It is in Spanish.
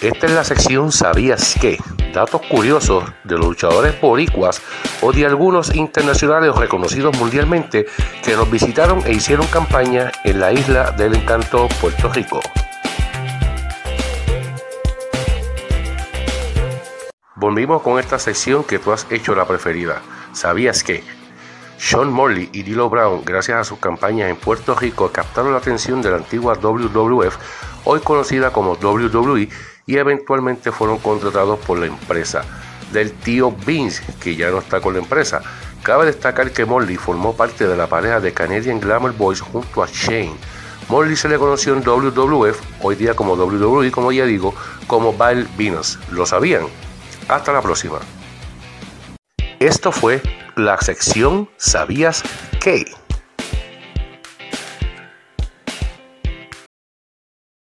Esta es la sección ¿Sabías qué? Datos curiosos de los luchadores boricuas o de algunos internacionales reconocidos mundialmente que nos visitaron e hicieron campaña en la isla del encanto Puerto Rico. Volvimos con esta sección que tú has hecho la preferida. ¿Sabías que? Sean Morley y Dilo Brown, gracias a sus campañas en Puerto Rico, captaron la atención de la antigua WWF, hoy conocida como WWE, y eventualmente fueron contratados por la empresa del tío Vince, que ya no está con la empresa. Cabe destacar que Morley formó parte de la pareja de Canadian Glamour Boys junto a Shane. Morley se le conoció en WWF, hoy día como WWE, como ya digo, como Val Venus. ¿Lo sabían? Hasta la próxima. Esto fue la sección ¿Sabías qué?